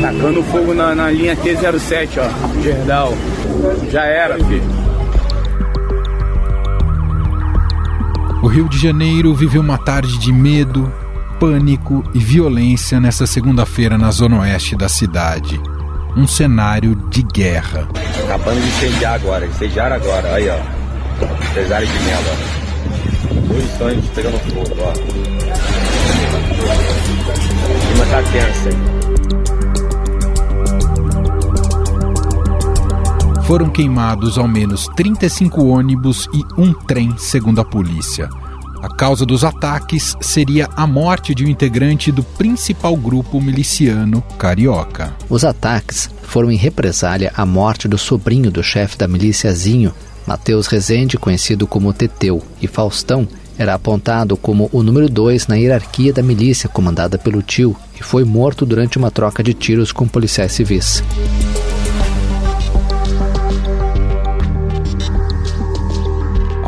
Tacando fogo na, na linha T07, ó. Gerdal. Já era, filho. O Rio de Janeiro viveu uma tarde de medo, pânico e violência nessa segunda-feira na zona oeste da cidade. Um cenário de guerra. Acabando de incendiar agora, incendiaram agora, aí ó. Cesário de mel, ó. Dois sonhos pegando fogo, ó. Clima tá tenso Foram queimados ao menos 35 ônibus e um trem, segundo a polícia. A causa dos ataques seria a morte de um integrante do principal grupo miliciano carioca. Os ataques foram em represália à morte do sobrinho do chefe da miliciazinho, Matheus Rezende, conhecido como Teteu, e Faustão era apontado como o número dois na hierarquia da milícia comandada pelo tio e foi morto durante uma troca de tiros com policiais civis.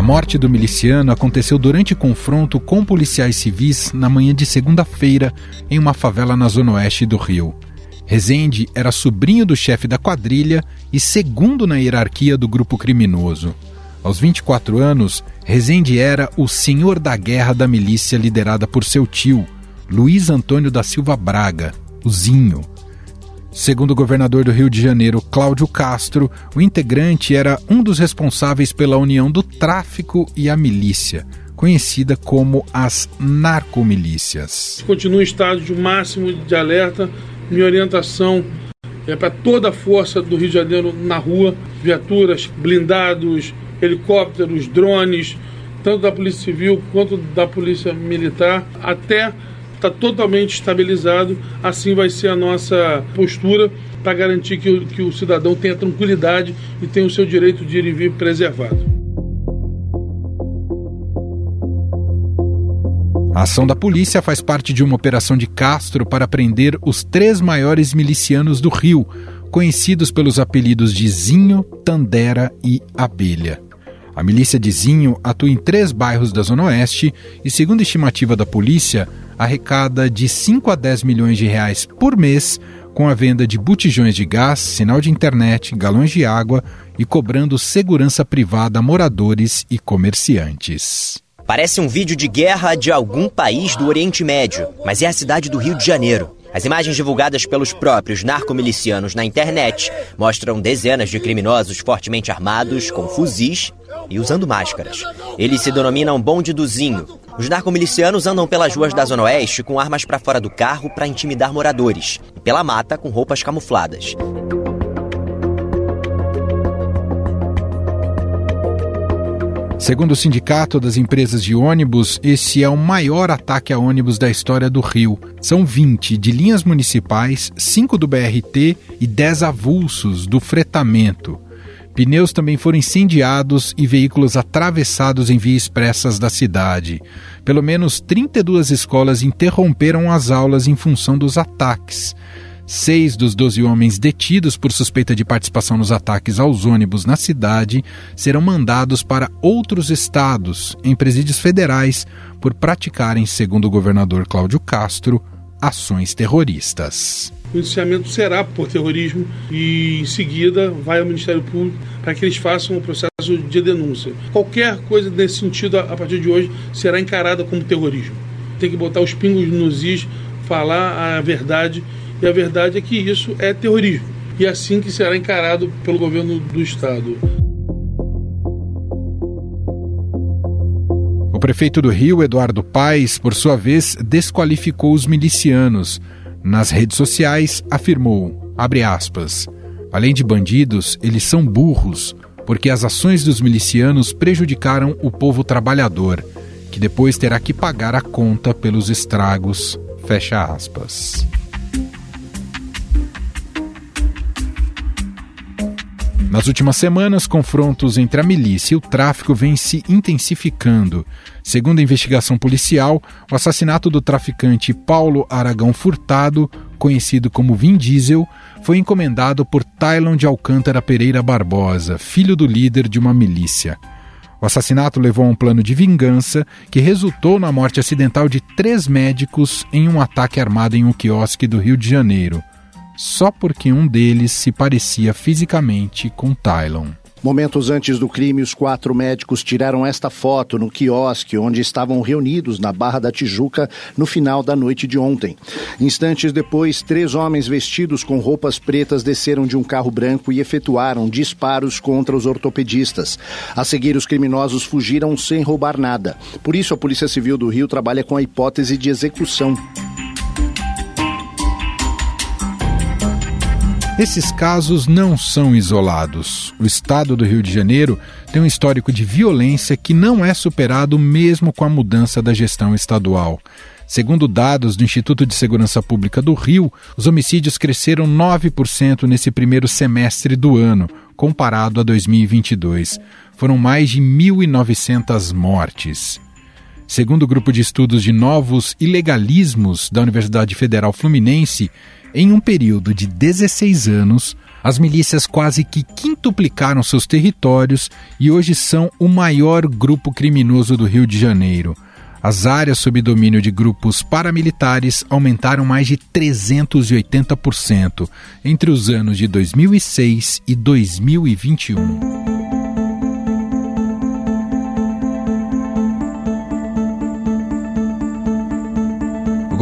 A morte do miliciano aconteceu durante confronto com policiais civis na manhã de segunda-feira em uma favela na zona oeste do Rio. Rezende era sobrinho do chefe da quadrilha e segundo na hierarquia do grupo criminoso. Aos 24 anos, Rezende era o senhor da guerra da milícia liderada por seu tio, Luiz Antônio da Silva Braga, o Zinho. Segundo o governador do Rio de Janeiro, Cláudio Castro, o integrante era um dos responsáveis pela união do tráfico e a milícia, conhecida como as narcomilícias. Continua em estado de máximo de alerta. Minha orientação é para toda a força do Rio de Janeiro na rua, viaturas, blindados, helicópteros, drones, tanto da Polícia Civil quanto da Polícia Militar, até está totalmente estabilizado. Assim vai ser a nossa postura para garantir que o, que o cidadão tenha tranquilidade e tenha o seu direito de ir e vir preservado. A ação da polícia faz parte de uma operação de Castro para prender os três maiores milicianos do Rio, conhecidos pelos apelidos de Zinho, Tandera e Abelha. A milícia de Zinho atua em três bairros da Zona Oeste e, segundo a estimativa da polícia, arrecada de 5 a 10 milhões de reais por mês com a venda de botijões de gás, sinal de internet, galões de água e cobrando segurança privada a moradores e comerciantes. Parece um vídeo de guerra de algum país do Oriente Médio, mas é a cidade do Rio de Janeiro. As imagens divulgadas pelos próprios narcomilicianos na internet mostram dezenas de criminosos fortemente armados com fuzis e usando máscaras. Eles se denominam bonde do Zinho. Os narcomilicianos andam pelas ruas da Zona Oeste com armas para fora do carro para intimidar moradores e pela mata com roupas camufladas. Segundo o Sindicato das Empresas de Ônibus, esse é o maior ataque a ônibus da história do Rio. São 20 de linhas municipais, 5 do BRT e 10 avulsos do fretamento. Pneus também foram incendiados e veículos atravessados em vias expressas da cidade. Pelo menos 32 escolas interromperam as aulas em função dos ataques. Seis dos doze homens detidos por suspeita de participação nos ataques aos ônibus na cidade serão mandados para outros estados, em presídios federais, por praticarem, segundo o governador Cláudio Castro, ações terroristas. O indiciamento será por terrorismo e, em seguida, vai ao Ministério Público para que eles façam o processo de denúncia. Qualquer coisa nesse sentido, a partir de hoje, será encarada como terrorismo. Tem que botar os pingos nos is, falar a verdade e a verdade é que isso é terrorismo. E é assim que será encarado pelo governo do Estado. O prefeito do Rio, Eduardo Paes, por sua vez, desqualificou os milicianos. Nas redes sociais, afirmou, aspas, além de bandidos, eles são burros, porque as ações dos milicianos prejudicaram o povo trabalhador, que depois terá que pagar a conta pelos estragos, fecha aspas. Nas últimas semanas, confrontos entre a milícia e o tráfico vêm se intensificando. Segundo a investigação policial, o assassinato do traficante Paulo Aragão Furtado, conhecido como Vin Diesel, foi encomendado por Tylon de Alcântara Pereira Barbosa, filho do líder de uma milícia. O assassinato levou a um plano de vingança que resultou na morte acidental de três médicos em um ataque armado em um quiosque do Rio de Janeiro. Só porque um deles se parecia fisicamente com Tylon. Momentos antes do crime, os quatro médicos tiraram esta foto no quiosque onde estavam reunidos na Barra da Tijuca no final da noite de ontem. Instantes depois, três homens vestidos com roupas pretas desceram de um carro branco e efetuaram disparos contra os ortopedistas. A seguir, os criminosos fugiram sem roubar nada. Por isso, a Polícia Civil do Rio trabalha com a hipótese de execução. Esses casos não são isolados. O estado do Rio de Janeiro tem um histórico de violência que não é superado mesmo com a mudança da gestão estadual. Segundo dados do Instituto de Segurança Pública do Rio, os homicídios cresceram 9% nesse primeiro semestre do ano, comparado a 2022. Foram mais de 1.900 mortes. Segundo o grupo de estudos de novos ilegalismos da Universidade Federal Fluminense, em um período de 16 anos, as milícias quase que quintuplicaram seus territórios e hoje são o maior grupo criminoso do Rio de Janeiro. As áreas sob domínio de grupos paramilitares aumentaram mais de 380% entre os anos de 2006 e 2021.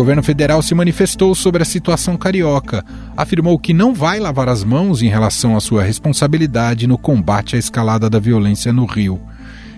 Governo federal se manifestou sobre a situação carioca. Afirmou que não vai lavar as mãos em relação à sua responsabilidade no combate à escalada da violência no Rio.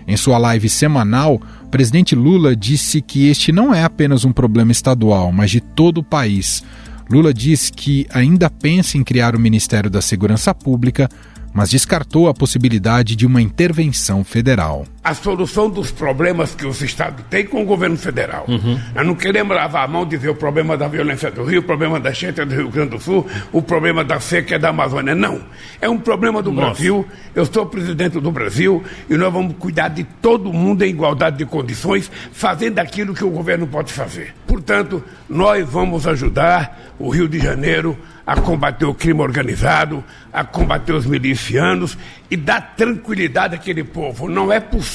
Em sua live semanal, o presidente Lula disse que este não é apenas um problema estadual, mas de todo o país. Lula diz que ainda pensa em criar o Ministério da Segurança Pública mas descartou a possibilidade de uma intervenção federal. A solução dos problemas que os estados têm com o governo federal. Uhum. Nós não queremos lavar a mão e dizer o problema da violência do Rio, o problema da enchente do Rio Grande do Sul, o problema da seca da Amazônia. Não. É um problema do Nossa. Brasil. Eu sou presidente do Brasil e nós vamos cuidar de todo mundo em igualdade de condições, fazendo aquilo que o governo pode fazer. Portanto, nós vamos ajudar o Rio de Janeiro a combater o crime organizado, a combater os milicianos e dar tranquilidade àquele povo. Não é possível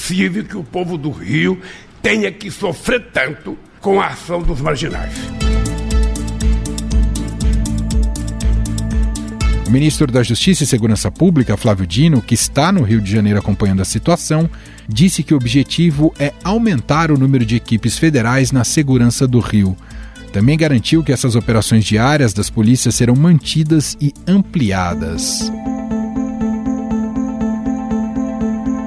que o povo do Rio tenha que sofrer tanto com a ação dos marginais. O ministro da Justiça e Segurança Pública, Flávio Dino, que está no Rio de Janeiro acompanhando a situação, disse que o objetivo é aumentar o número de equipes federais na segurança do Rio. Também garantiu que essas operações diárias das polícias serão mantidas e ampliadas.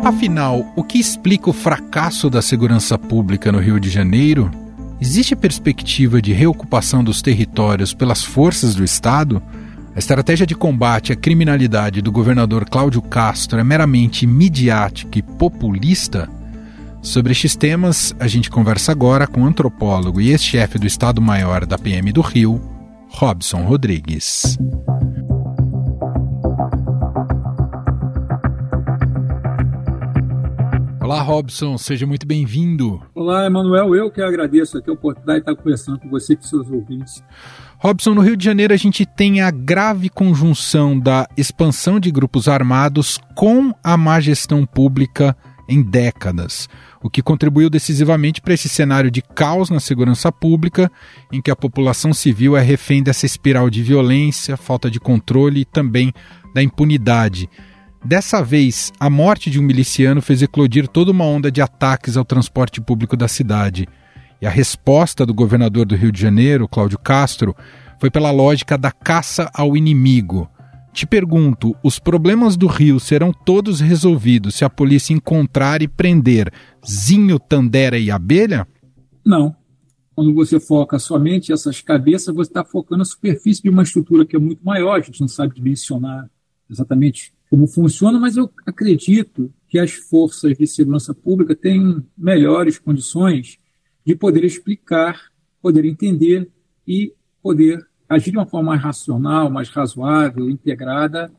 Afinal, o que explica o fracasso da segurança pública no Rio de Janeiro? Existe perspectiva de reocupação dos territórios pelas forças do Estado? A estratégia de combate à criminalidade do governador Cláudio Castro é meramente midiática e populista? Sobre estes temas, a gente conversa agora com o antropólogo e ex-chefe do Estado-Maior da PM do Rio, Robson Rodrigues. Olá, Robson, seja muito bem-vindo. Olá, Emanuel, eu que agradeço aqui a oportunidade de estar conversando com você e com seus ouvintes. Robson, no Rio de Janeiro a gente tem a grave conjunção da expansão de grupos armados com a má gestão pública em décadas o que contribuiu decisivamente para esse cenário de caos na segurança pública, em que a população civil é refém dessa espiral de violência, falta de controle e também da impunidade. Dessa vez, a morte de um miliciano fez eclodir toda uma onda de ataques ao transporte público da cidade. E a resposta do governador do Rio de Janeiro, Cláudio Castro, foi pela lógica da caça ao inimigo. Te pergunto: os problemas do Rio serão todos resolvidos se a polícia encontrar e prender Zinho, Tandera e Abelha? Não. Quando você foca somente essas cabeças, você está focando a superfície de uma estrutura que é muito maior, a gente não sabe dimensionar exatamente como funciona, mas eu acredito que as forças de segurança pública têm melhores condições de poder explicar, poder entender e poder agir de uma forma mais racional, mais razoável, integrada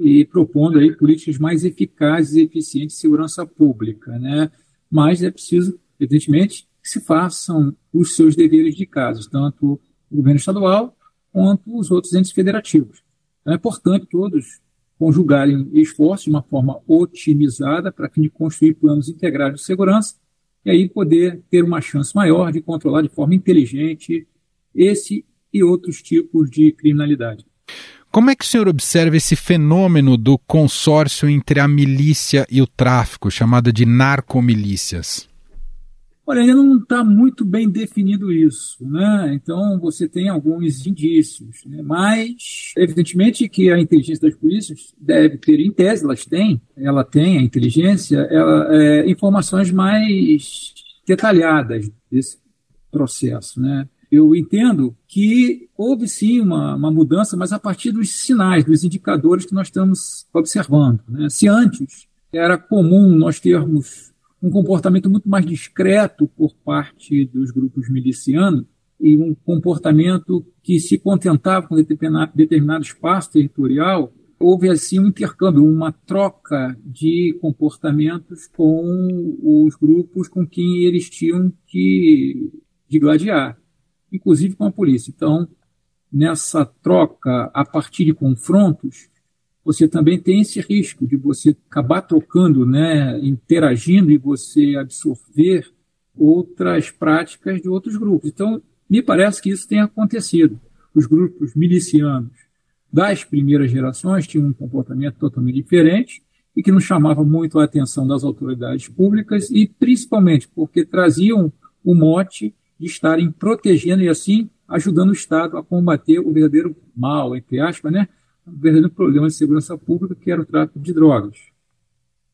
e propondo aí políticas mais eficazes e eficientes de segurança pública, né? Mas é preciso, evidentemente, que se façam os seus deveres de casa, tanto o governo estadual quanto os outros entes federativos. Então é importante todos conjugarem esforços de uma forma otimizada para fim de construir planos integrados de segurança e aí poder ter uma chance maior de controlar de forma inteligente esse e outros tipos de criminalidade. Como é que o senhor observa esse fenômeno do consórcio entre a milícia e o tráfico, chamada de narcomilícias? Olha, ainda não está muito bem definido isso, né? Então você tem alguns indícios, né? mas evidentemente que a inteligência das polícias deve ter, em tese, elas têm, ela tem a inteligência, ela, é, informações mais detalhadas desse processo, né? Eu entendo que houve sim uma, uma mudança, mas a partir dos sinais, dos indicadores que nós estamos observando. Né? Se antes era comum nós termos um comportamento muito mais discreto por parte dos grupos milicianos e um comportamento que se contentava com determinado, espaço territorial, houve assim um intercâmbio, uma troca de comportamentos com os grupos com quem eles tinham que de gladiar inclusive com a polícia. Então, nessa troca, a partir de confrontos, você também tem esse risco de você acabar trocando, né, interagindo e você absorver outras práticas de outros grupos. Então, me parece que isso tem acontecido. Os grupos milicianos das primeiras gerações tinham um comportamento totalmente diferente e que não chamava muito a atenção das autoridades públicas e principalmente porque traziam o mote de estarem protegendo e assim ajudando o Estado a combater o verdadeiro mal, entre aspas, né? O verdadeiro problema de segurança pública, que era o tráfico de drogas.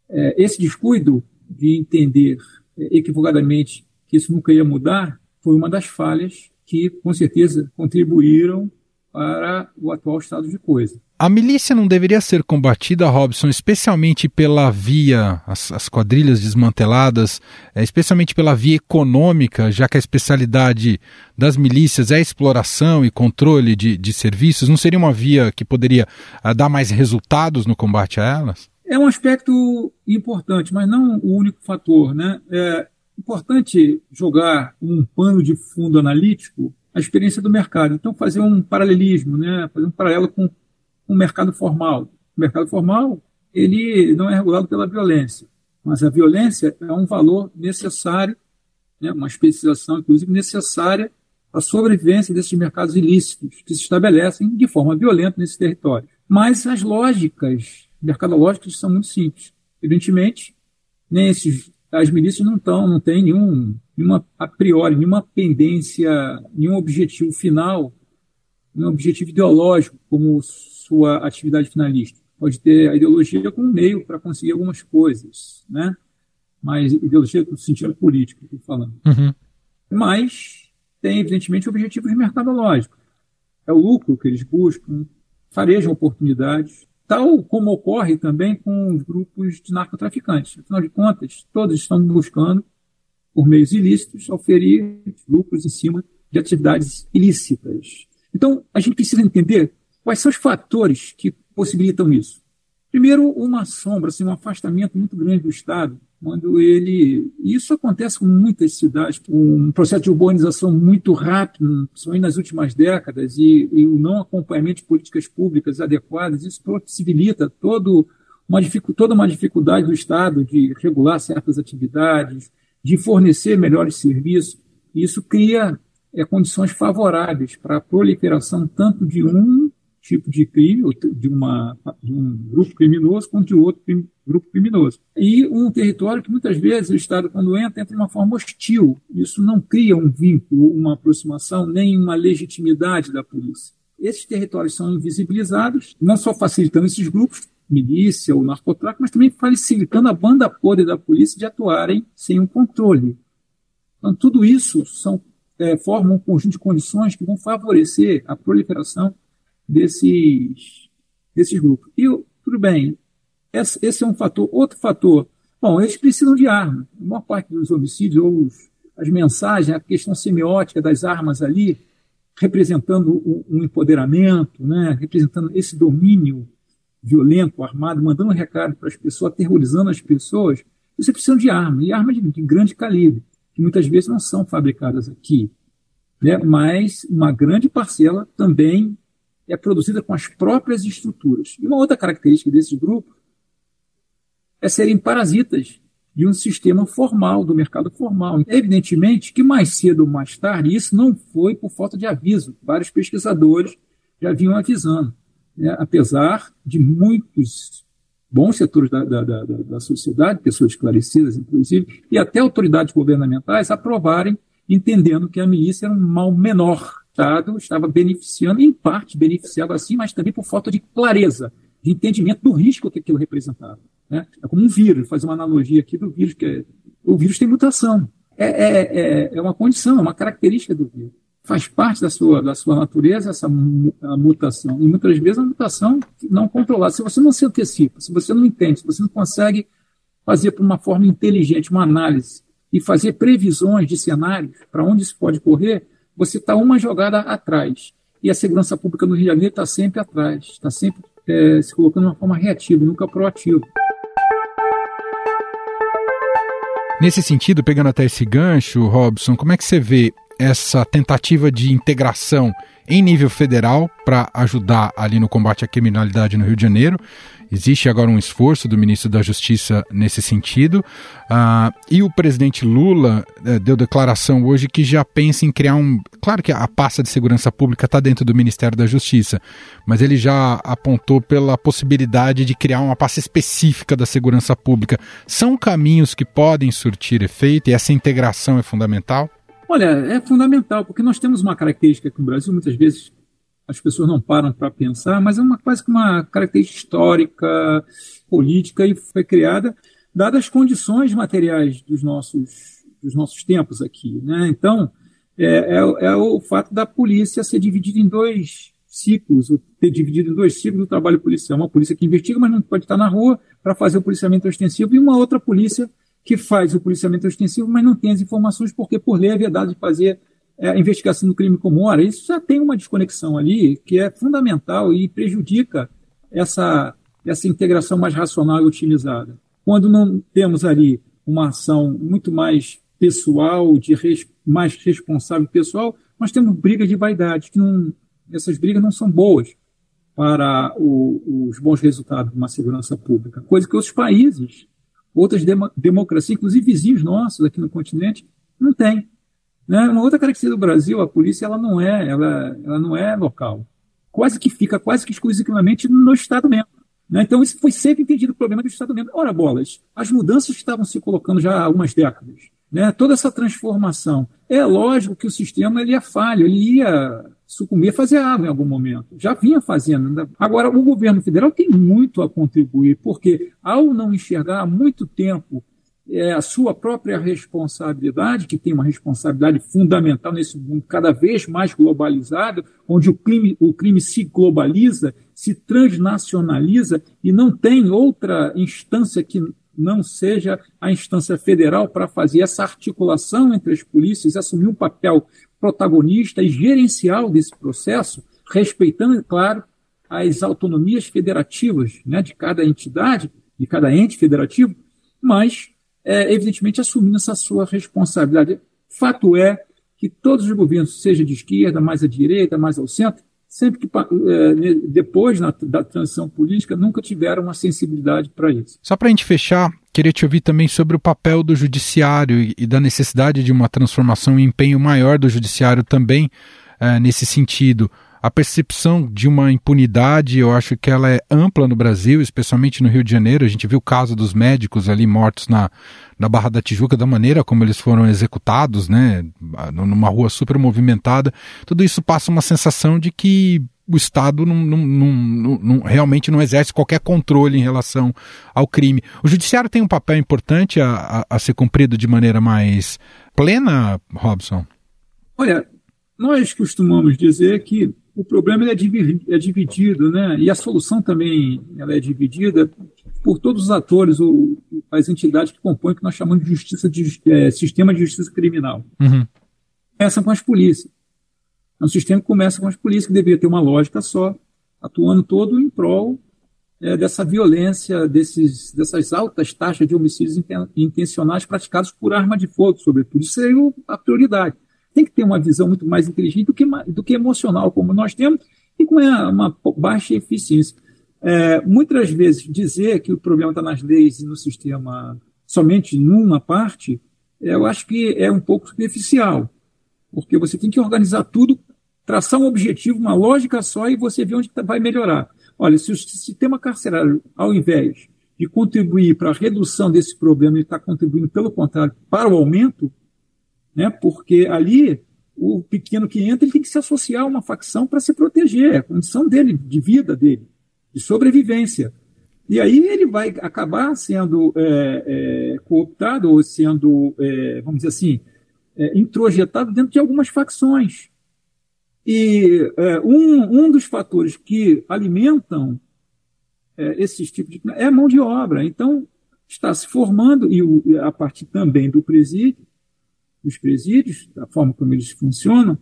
É, esse descuido de entender é, equivocadamente que isso nunca ia mudar foi uma das falhas que, com certeza, contribuíram para o atual estado de coisa. A milícia não deveria ser combatida, Robson, especialmente pela via, as, as quadrilhas desmanteladas, é, especialmente pela via econômica, já que a especialidade das milícias é exploração e controle de, de serviços? Não seria uma via que poderia ah, dar mais resultados no combate a elas? É um aspecto importante, mas não o único fator. Né? É importante jogar um pano de fundo analítico a experiência do mercado. Então, fazer um paralelismo, né? fazer um paralelo com o mercado formal. O mercado formal ele não é regulado pela violência, mas a violência é um valor necessário, né? uma especialização, inclusive, necessária a sobrevivência desses mercados ilícitos que se estabelecem de forma violenta nesse território. Mas as lógicas mercadológicas são muito simples. Evidentemente, nem esses, as milícias não, estão, não têm nenhum nenhuma, a priori, nenhuma pendência, nenhum objetivo final, nenhum objetivo ideológico como sua atividade finalista. Pode ter a ideologia como meio para conseguir algumas coisas, né? Mas ideologia no sentido político, estou falando. Uhum. Mas tem, evidentemente, objetivos mercadológicos. É o lucro que eles buscam, farejam oportunidades, tal como ocorre também com os grupos de narcotraficantes. Afinal de contas, todos estão buscando por meios ilícitos, oferir lucros em cima de atividades ilícitas. Então, a gente precisa entender quais são os fatores que possibilitam isso. Primeiro, uma sombra, assim, um afastamento muito grande do Estado, quando ele. Isso acontece com muitas cidades, um processo de urbanização muito rápido, principalmente nas últimas décadas, e, e o não acompanhamento de políticas públicas adequadas, isso possibilita todo uma, toda uma dificuldade do Estado de regular certas atividades, de fornecer melhores serviços. Isso cria é, condições favoráveis para a proliferação tanto de um tipo de crime, de, uma, de um grupo criminoso, quanto de outro grupo criminoso. E um território que muitas vezes o Estado, quando entra, entra de uma forma hostil. Isso não cria um vínculo, uma aproximação, nem uma legitimidade da polícia. Esses territórios são invisibilizados, não só facilitando esses grupos, milícia ou narcotráfico, mas também facilitando a banda podre da polícia de atuarem sem um controle. Então, tudo isso são, é, forma um conjunto de condições que vão favorecer a proliferação desses, desses grupos. E, tudo bem, esse, é um fator. Outro fator, bom, eles precisam de arma. A maior parte dos homicídios, ou os, as mensagens, a questão semiótica das armas ali, representando um empoderamento, né, representando esse domínio violento, armado, mandando um recado para as pessoas, aterrorizando as pessoas, você precisa de arma, e armas de, de, grande calibre, que muitas vezes não são fabricadas aqui. Né? Mas uma grande parcela também é produzida com as próprias estruturas. E uma outra característica desse grupo é serem parasitas de um sistema formal, do mercado formal. Evidentemente que mais cedo ou mais tarde, isso não foi por falta de aviso. Vários pesquisadores já vinham avisando né, apesar de muitos bons setores da, da, da, da, sociedade, pessoas esclarecidas, inclusive, e até autoridades governamentais aprovarem, entendendo que a milícia era um mal menor. Estado estava beneficiando, em parte beneficiava assim, mas também por falta de clareza, de entendimento do risco que aquilo representava. Né? É como um vírus, fazer uma analogia aqui do vírus, que é, o vírus tem mutação. É, é, é, é uma condição, é uma característica do vírus faz parte da sua, da sua natureza essa mutação. E muitas vezes a mutação não controlada. Se você não se antecipa, se você não entende, se você não consegue fazer por uma forma inteligente uma análise e fazer previsões de cenários para onde isso pode correr, você está uma jogada atrás. E a segurança pública no Rio de Janeiro está sempre atrás, está sempre é, se colocando de uma forma reativa, nunca proativa. Nesse sentido, pegando até esse gancho, Robson, como é que você vê essa tentativa de integração em nível federal para ajudar ali no combate à criminalidade no Rio de Janeiro. Existe agora um esforço do ministro da Justiça nesse sentido. Uh, e o presidente Lula uh, deu declaração hoje que já pensa em criar um. Claro que a pasta de segurança pública está dentro do Ministério da Justiça, mas ele já apontou pela possibilidade de criar uma pasta específica da segurança pública. São caminhos que podem surtir efeito e essa integração é fundamental? Olha, é fundamental, porque nós temos uma característica que no Brasil muitas vezes as pessoas não param para pensar, mas é uma, quase que uma característica histórica, política, e foi criada dadas as condições materiais dos nossos, dos nossos tempos aqui. Né? Então, é, é, é, o fato da polícia ser dividida em dois ciclos, ter dividido em dois ciclos o trabalho policial. Uma polícia que investiga, mas não pode estar na rua para fazer o policiamento ostensivo, e uma outra polícia que faz o policiamento extensivo, mas não tem as informações, porque por lei é vedado de fazer é, a investigação do crime comum. Ora, isso já tem uma desconexão ali que é fundamental e prejudica essa, essa integração mais racional e otimizada. Quando não temos ali uma ação muito mais pessoal, de res, mais responsável pessoal, nós temos brigas de vaidade, que não, essas brigas não são boas para o, os bons resultados de uma segurança pública, coisa que outros países outras dem democracias, inclusive vizinhos nossos aqui no continente, não tem. Né? Uma outra característica do Brasil, a polícia ela não é, ela, ela não é local. Quase que fica quase que exclusivamente no Estado membro. Né? Então, isso foi sempre entendido o problema do Estado membro. Ora, bolas, as mudanças estavam se colocando já há algumas décadas, né? toda essa transformação. É lógico que o sistema ele ia falho, ele ia sucumbir fazer água em algum momento. Já vinha fazendo. Agora, o governo federal tem muito a contribuir, porque ao não enxergar há muito tempo é, a sua própria responsabilidade, que tem uma responsabilidade fundamental nesse mundo cada vez mais globalizado, onde o crime, o crime se globaliza, se transnacionaliza e não tem outra instância que não seja a instância federal para fazer essa articulação entre as polícias, assumir um papel protagonista e gerencial desse processo, respeitando, é claro, as autonomias federativas né, de cada entidade, de cada ente federativo, mas, é, evidentemente, assumindo essa sua responsabilidade. Fato é que todos os governos, seja de esquerda, mais à direita, mais ao centro, sempre que é, depois da transição política nunca tiveram uma sensibilidade para isso. Só para a gente fechar, queria te ouvir também sobre o papel do judiciário e, e da necessidade de uma transformação e empenho maior do judiciário também é, nesse sentido. A percepção de uma impunidade, eu acho que ela é ampla no Brasil, especialmente no Rio de Janeiro. A gente viu o caso dos médicos ali mortos na, na Barra da Tijuca, da maneira como eles foram executados, né, numa rua super movimentada. Tudo isso passa uma sensação de que o Estado não, não, não, não, realmente não exerce qualquer controle em relação ao crime. O Judiciário tem um papel importante a, a, a ser cumprido de maneira mais plena, Robson? Olha, nós costumamos dizer que o problema é, dividido, é dividido, né? E a solução também ela é dividida por todos os atores ou as entidades que compõem o que nós chamamos de justiça de, é, sistema de justiça criminal. Uhum. Começa com as polícias. É um sistema que começa com as polícias, que deveria ter uma lógica só, atuando todo em prol é, dessa violência, desses, dessas altas taxas de homicídios intencionais praticados por arma de fogo, sobretudo. Isso seria a prioridade tem que ter uma visão muito mais inteligente do que, do que emocional, como nós temos, e com uma baixa eficiência. É, muitas vezes dizer que o problema está nas leis e no sistema somente numa parte, eu acho que é um pouco superficial, porque você tem que organizar tudo traçar um objetivo, uma lógica só e você vê onde tá, vai melhorar. Olha, se o sistema carcerário, ao invés de contribuir para a redução desse problema, ele está contribuindo, pelo contrário, para o aumento, né? porque ali o pequeno que entra ele tem que se associar a uma facção para se proteger, é a condição dele, de vida dele, de sobrevivência. E aí ele vai acabar sendo é, é, cooptado ou sendo, é, vamos dizer assim, é, introjetado dentro de algumas facções. E é, um, um dos fatores que alimentam é, esses tipos de. é mão de obra. Então, está se formando, e o, a partir também do presídio, dos presídios, da forma como eles funcionam,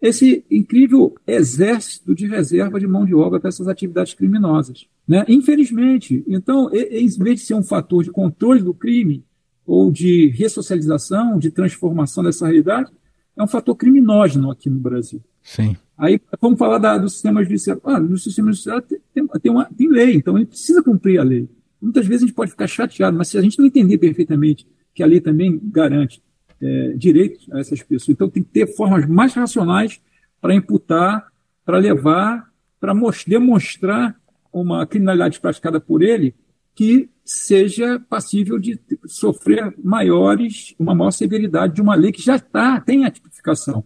esse incrível exército de reserva de mão de obra para essas atividades criminosas. Né? Infelizmente, então, em vez de ser um fator de controle do crime ou de ressocialização, de transformação dessa realidade, é um fator criminógeno aqui no Brasil. Sim. Aí vamos falar da, do sistema judiciário. Ah, no sistema judiciário tem, tem, tem, uma, tem lei, então ele precisa cumprir a lei. Muitas vezes a gente pode ficar chateado, mas se a gente não entender perfeitamente que a lei também garante é, direitos a essas pessoas, então tem que ter formas mais racionais para imputar, para levar, para demonstrar uma criminalidade praticada por ele que seja passível de sofrer maiores, uma maior severidade de uma lei que já está, tem a tipificação.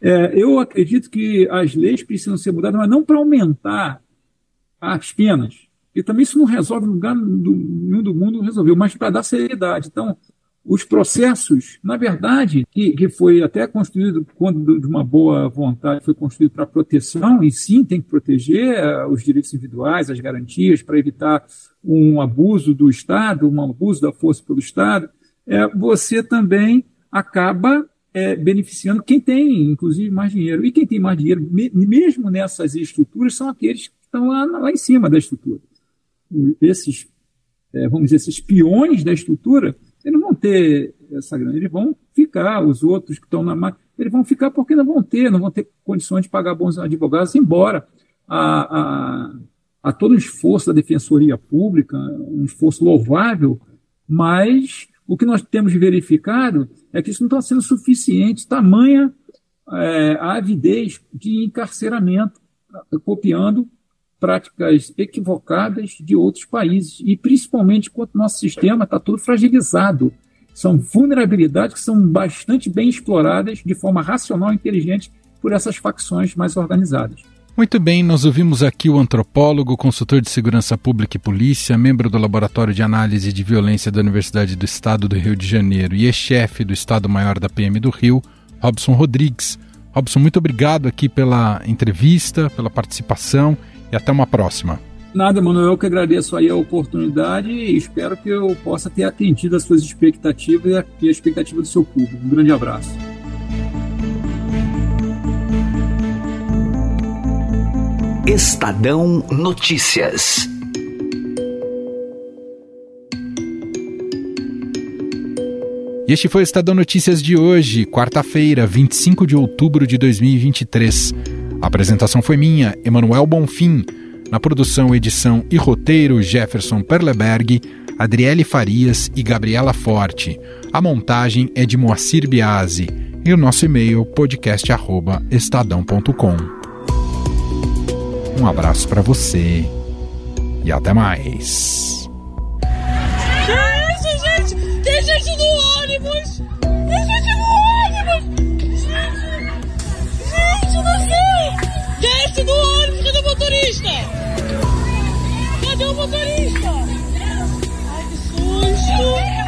É, eu acredito que as leis precisam ser mudadas, mas não para aumentar as penas. E também isso não resolve lugar nenhum do mundo resolveu, mas para dar seriedade. Então, os processos, na verdade, que, que foi até construído quando de uma boa vontade, foi construído para proteção, e sim tem que proteger eh, os direitos individuais, as garantias, para evitar um abuso do Estado, um abuso da força pelo Estado, é, você também acaba é, beneficiando quem tem, inclusive, mais dinheiro. E quem tem mais dinheiro, mesmo nessas estruturas, são aqueles que estão lá, lá em cima da estrutura. Esses, é, vamos dizer, esses peões da estrutura ter essa grana, eles vão ficar, os outros que estão na máquina, eles vão ficar porque não vão ter, não vão ter condições de pagar bons advogados, embora a, a, a todo o esforço da defensoria pública, um esforço louvável, mas o que nós temos verificado é que isso não está sendo suficiente, tamanha é, a avidez de encarceramento, copiando práticas equivocadas de outros países, e principalmente quando nosso sistema está todo fragilizado. São vulnerabilidades que são bastante bem exploradas de forma racional e inteligente por essas facções mais organizadas. Muito bem, nós ouvimos aqui o antropólogo, consultor de segurança pública e polícia, membro do Laboratório de Análise de Violência da Universidade do Estado do Rio de Janeiro e ex-chefe do Estado-Maior da PM do Rio, Robson Rodrigues. Robson, muito obrigado aqui pela entrevista, pela participação e até uma próxima. Nada, Manuel, eu que agradeço aí a oportunidade e espero que eu possa ter atendido as suas expectativas e a, e a expectativa do seu público. Um grande abraço. Estadão Notícias. E este foi o Estadão Notícias de hoje, quarta-feira, 25 de outubro de 2023. A apresentação foi minha, Emanuel Bonfim. Na produção, edição e roteiro, Jefferson Perleberg, Adriele Farias e Gabriela Forte. A montagem é de Moacir Biasi. E o nosso e-mail, podcast.estadão.com. Um abraço para você e até mais. Gente, gente, tem gente no ônibus! Tem gente no ônibus! Desce do ônibus, cadê o motorista? Cadê o motorista? Ai, que susto!